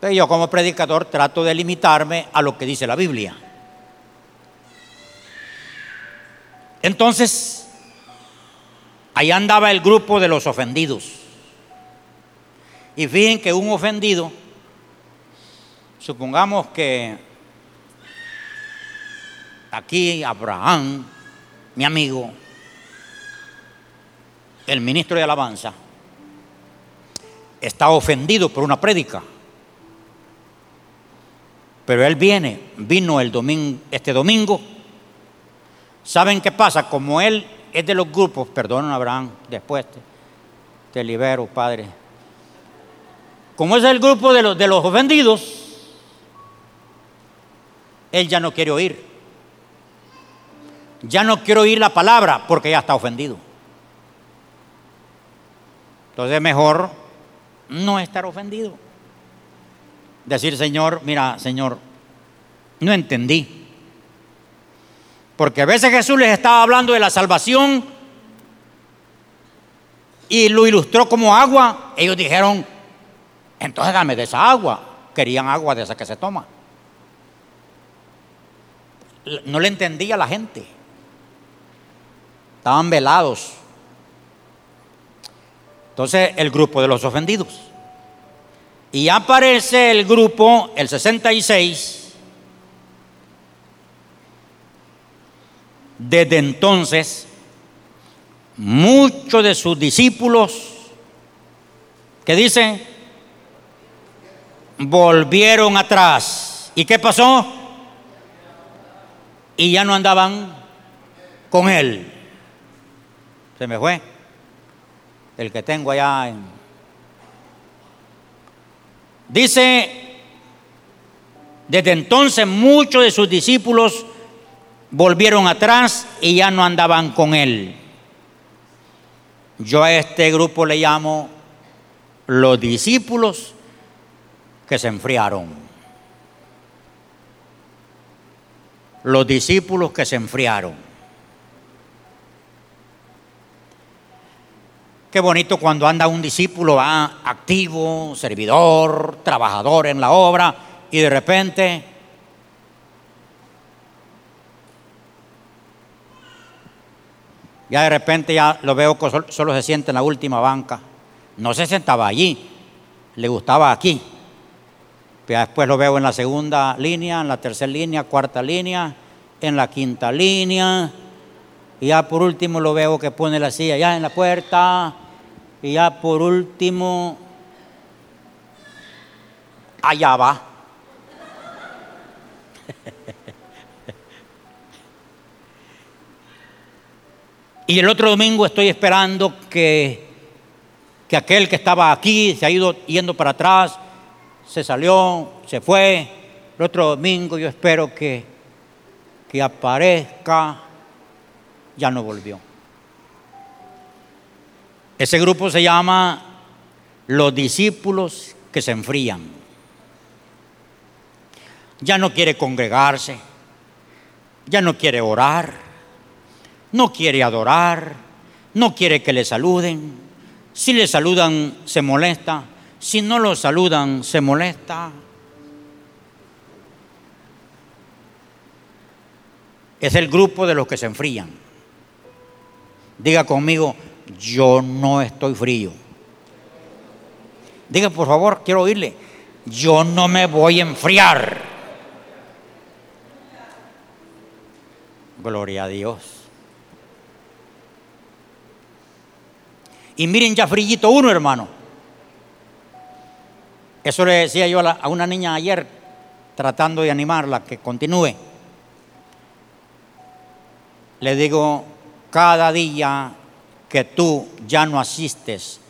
Pero yo como predicador trato de limitarme a lo que dice la Biblia. Entonces, ahí andaba el grupo de los ofendidos. Y fíjense que un ofendido Supongamos que aquí Abraham, mi amigo, el ministro de Alabanza, está ofendido por una prédica. Pero él viene, vino el domingo, este domingo. ¿Saben qué pasa? Como él es de los grupos, perdón Abraham, después te, te libero, Padre. Como es el grupo de los, de los ofendidos, él ya no quiere oír. Ya no quiere oír la palabra porque ya está ofendido. Entonces es mejor no estar ofendido. Decir, Señor, mira, Señor, no entendí. Porque a veces Jesús les estaba hablando de la salvación y lo ilustró como agua. Ellos dijeron, entonces dame de esa agua. Querían agua de esa que se toma no le entendía la gente. Estaban velados. Entonces el grupo de los ofendidos. Y aparece el grupo, el 66. Desde entonces, muchos de sus discípulos, que dicen, volvieron atrás. ¿Y qué pasó? y ya no andaban con él. Se me fue. El que tengo allá en... Dice, desde entonces muchos de sus discípulos volvieron atrás y ya no andaban con él. Yo a este grupo le llamo los discípulos que se enfriaron. Los discípulos que se enfriaron. Qué bonito cuando anda un discípulo activo, servidor, trabajador en la obra y de repente Ya de repente ya lo veo que solo se siente en la última banca. No se sentaba allí, le gustaba aquí. Pero después lo veo en la segunda línea, en la tercera línea, cuarta línea, en la quinta línea. Y ya por último lo veo que pone la silla ya en la puerta. Y ya por último, allá va. Y el otro domingo estoy esperando que, que aquel que estaba aquí se ha ido yendo para atrás, se salió, se fue. El otro domingo yo espero que, que aparezca, ya no volvió. Ese grupo se llama los discípulos que se enfrían. Ya no quiere congregarse, ya no quiere orar no quiere adorar, no quiere que le saluden. Si le saludan, se molesta. Si no lo saludan, se molesta. Es el grupo de los que se enfrían. Diga conmigo, yo no estoy frío. Diga, por favor, quiero oírle, yo no me voy a enfriar. Gloria a Dios. Y miren ya frillito uno, hermano. Eso le decía yo a, una niña ayer, tratando de animarla, que continúe. Le digo, cada día que tú ya no asistes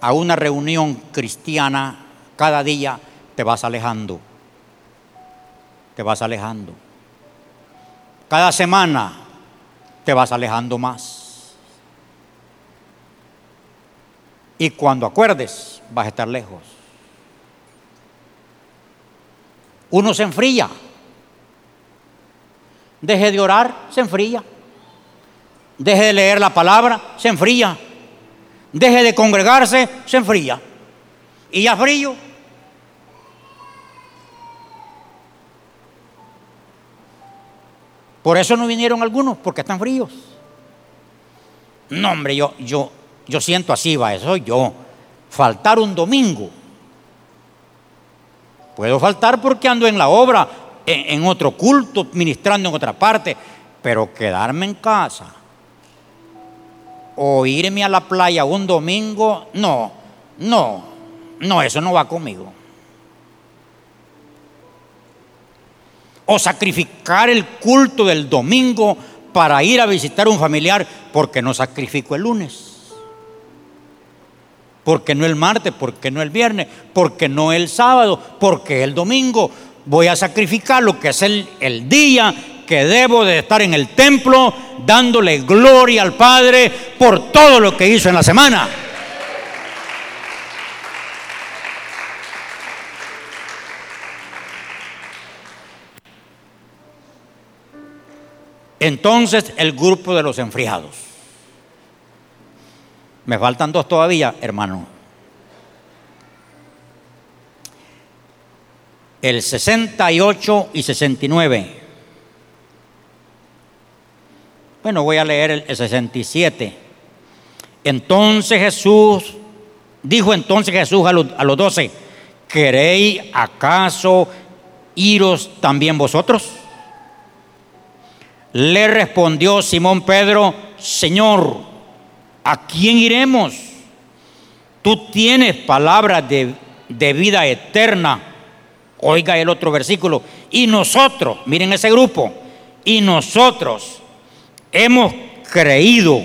a una reunión cristiana, cada día te vas alejando. Te vas alejando. Cada semana te vas alejando más. Y cuando acuerdes, vas a estar lejos. Uno se enfría. Deje de orar, se enfría. Deje de leer la palabra, se enfría. Deje de congregarse, se enfría. Y ya frío. Por eso no vinieron algunos, porque están fríos. No, hombre, yo, yo, yo siento así, va, eso yo. Faltar un domingo. Puedo faltar porque ando en la obra, en, otro culto, ministrando en otra parte, pero quedarme en casa o irme a la playa un domingo, no, no, no, eso no va conmigo. O sacrificar el culto del domingo para ir a visitar un familiar porque no sacrifico el lunes porque no el martes, porque no el viernes, porque no el sábado, porque el domingo. Voy a sacrificar lo que es el, el día que debo de estar en el templo dándole gloria al Padre por todo lo que hizo en la semana. Entonces el grupo de los enfriados. Me faltan dos todavía, hermano. El 68 y 69. Bueno, voy a leer el, 67. Entonces Jesús, dijo entonces Jesús a los, a los doce, ¿queréis acaso iros también vosotros? Le respondió Simón Pedro, Señor, ¿a quién iremos? Tú tienes palabras de, de vida eterna. Oiga el otro versículo. Y nosotros, miren ese grupo, y nosotros hemos creído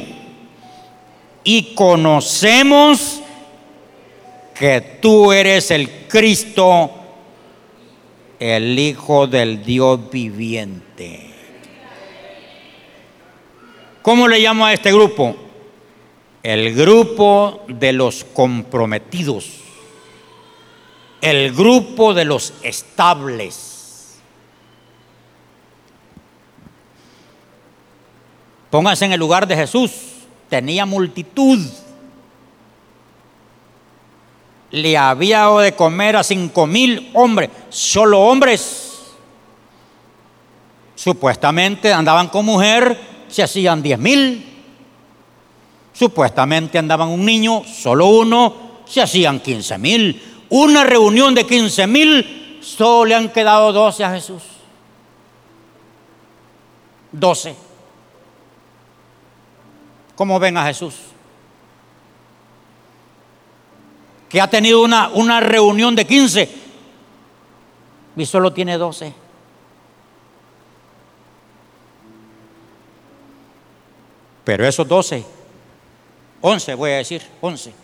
y conocemos que tú eres el Cristo, el Hijo del Dios viviente. ¿Cómo le llamo a este grupo? El grupo de los comprometidos, el grupo de los estables. Pónganse en el lugar de Jesús, tenía multitud le había dado de comer a cinco mil hombres, solo hombres. Supuestamente andaban con mujer, se hacían diez mil. Supuestamente andaban un niño, solo uno, se hacían quince mil. Una reunión de quince mil, solo le han quedado doce a Jesús. Doce. ¿Cómo ven a Jesús? que ha tenido una, una reunión de 15 y solo tiene 12. Pero esos 12, 11 voy a decir, 11,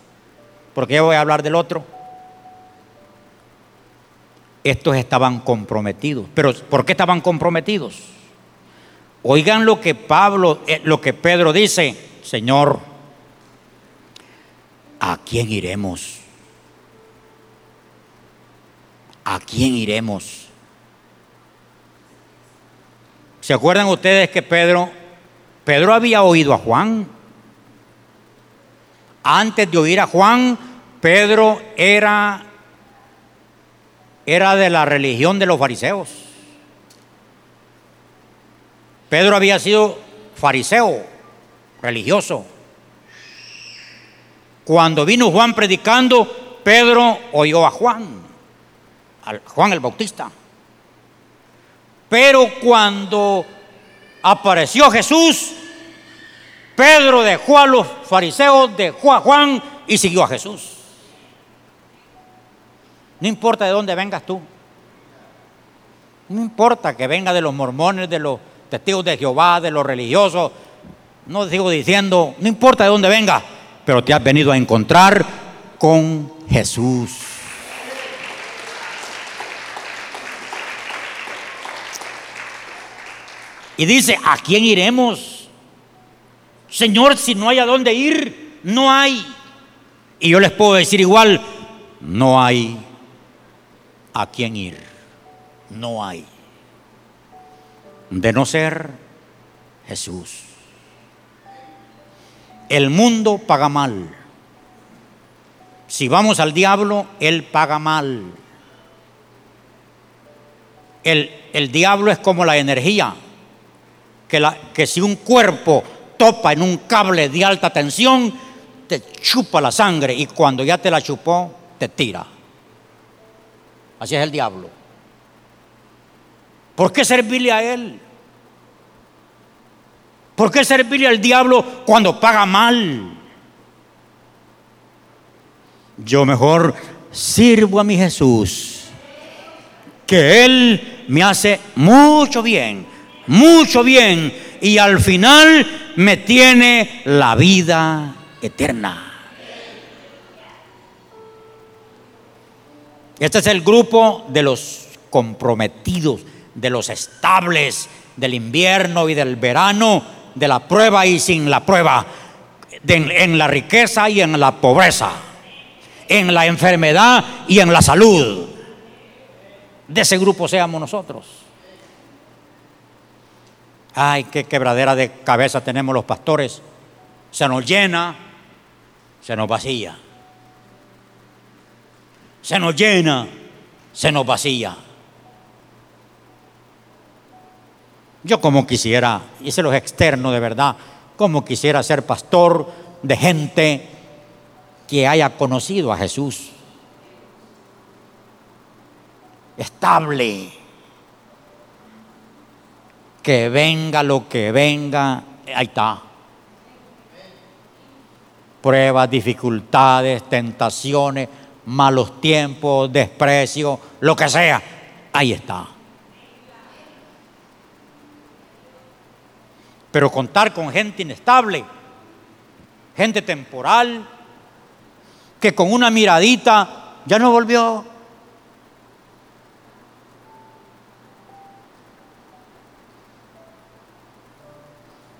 porque ya voy a hablar del otro. Estos estaban comprometidos. Pero ¿por qué estaban comprometidos? Oigan lo que Pablo, eh, lo que Pedro dice, Señor, ¿a quién iremos? ¿a quién iremos? ¿Se acuerdan ustedes que Pedro, Pedro había oído a Juan? Antes de oír a Juan, Pedro era, era de la religión de los fariseos. Pedro había sido fariseo, religioso. Cuando vino Juan predicando, Pedro oyó a Juan. Juan el Bautista. Pero cuando apareció Jesús, Pedro dejó a los fariseos, dejó a Juan y siguió a Jesús. No importa de dónde vengas tú. No importa que venga de los mormones, de los testigos de Jehová, de los religiosos. No sigo diciendo, no importa de dónde venga, pero te has venido a encontrar con Jesús. Y dice, ¿a quién iremos? Señor, si no hay a dónde ir, no hay. Y yo les puedo decir igual, no hay a quién ir. No hay. De no ser Jesús. El mundo paga mal. Si vamos al diablo, él paga mal. El, el diablo es como la energía que, si un cuerpo topa en un cable de alta tensión, te chupa la sangre y cuando ya te la chupó, te tira. Así es el diablo. ¿Por qué servirle a él? ¿Por qué servirle al diablo cuando paga mal? Yo mejor sirvo a mi Jesús, que Él me hace mucho bien mucho bien y al final me tiene la vida eterna. Este es el grupo de los comprometidos, de los estables del invierno y del verano, de la prueba y sin la prueba, en la riqueza y en la pobreza, en la enfermedad y en la salud. De ese grupo seamos nosotros. Ay, qué quebradera de cabeza tenemos los pastores. Se nos llena, se nos vacía. Se nos llena, se nos vacía. Yo como quisiera, y se los externo de verdad, como quisiera ser pastor de gente que haya conocido a Jesús. Estable que venga lo que venga, ahí está. Pruebas, dificultades, tentaciones, malos tiempos, desprecio, lo que sea, ahí está. Pero contar con gente inestable, gente temporal, que con una miradita ya no volvió.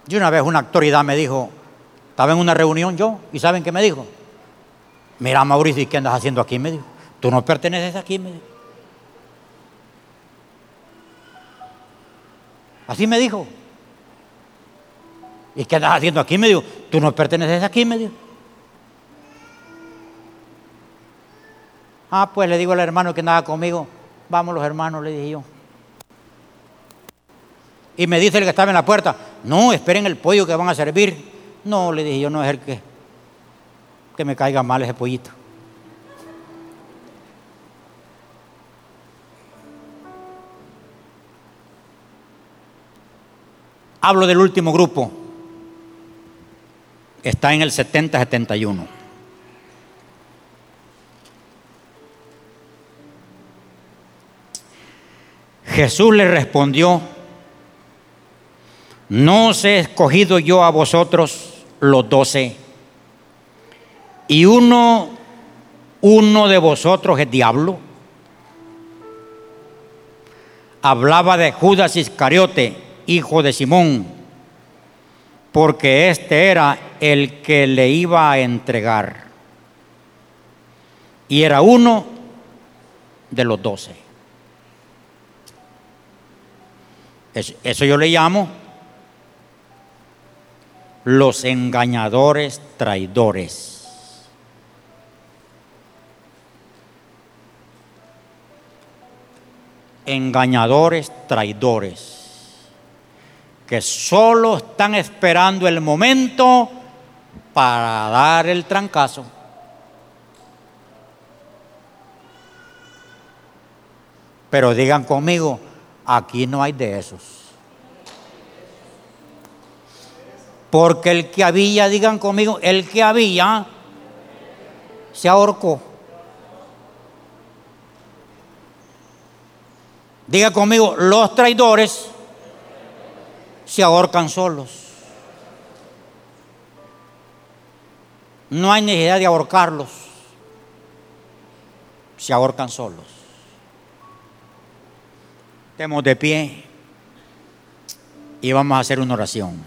Y una vez una autoridad me dijo, estaba en una reunión yo, y ¿saben qué me dijo? Mira, Mauricio, ¿y qué andas haciendo aquí? Me dijo, tú no perteneces aquí, me dijo. Así me dijo. ¿Y qué andas haciendo aquí? Me dijo, tú no perteneces aquí, me dijo. Ah, pues le digo al hermano que andaba conmigo, vamos los hermanos, le dije yo. Y me dice el que estaba en la puerta, no, esperen el pollo que van a servir. No, le dije yo, no es el que, que me caiga mal ese pollito. Hablo del último grupo. Está en el 70-71. Jesús le respondió, no os he escogido yo a vosotros los doce, y uno, uno de vosotros es diablo. Hablaba de Judas Iscariote, hijo de Simón, porque este era el que le iba a entregar. Y era uno de los doce. Eso, yo le llamo los engañadores traidores. Engañadores traidores que solo están esperando el momento para dar el trancazo. Pero digan conmigo, aquí no hay de esos. Porque el que había, digan conmigo, el que había se ahorcó. Diga conmigo, los traidores se ahorcan solos. No hay necesidad de ahorcarlos. Se ahorcan solos. Estemos de pie y vamos a hacer una oración.